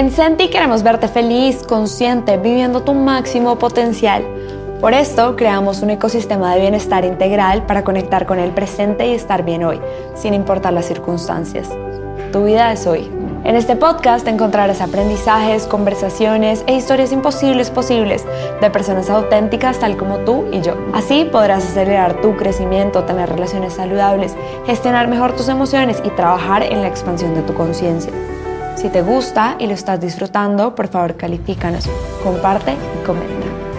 En Senti queremos verte feliz, consciente, viviendo tu máximo potencial. Por esto creamos un ecosistema de bienestar integral para conectar con el presente y estar bien hoy, sin importar las circunstancias. Tu vida es hoy. En este podcast encontrarás aprendizajes, conversaciones e historias imposibles posibles de personas auténticas tal como tú y yo. Así podrás acelerar tu crecimiento, tener relaciones saludables, gestionar mejor tus emociones y trabajar en la expansión de tu conciencia. Si te gusta y lo estás disfrutando, por favor califícanos, comparte y comenta.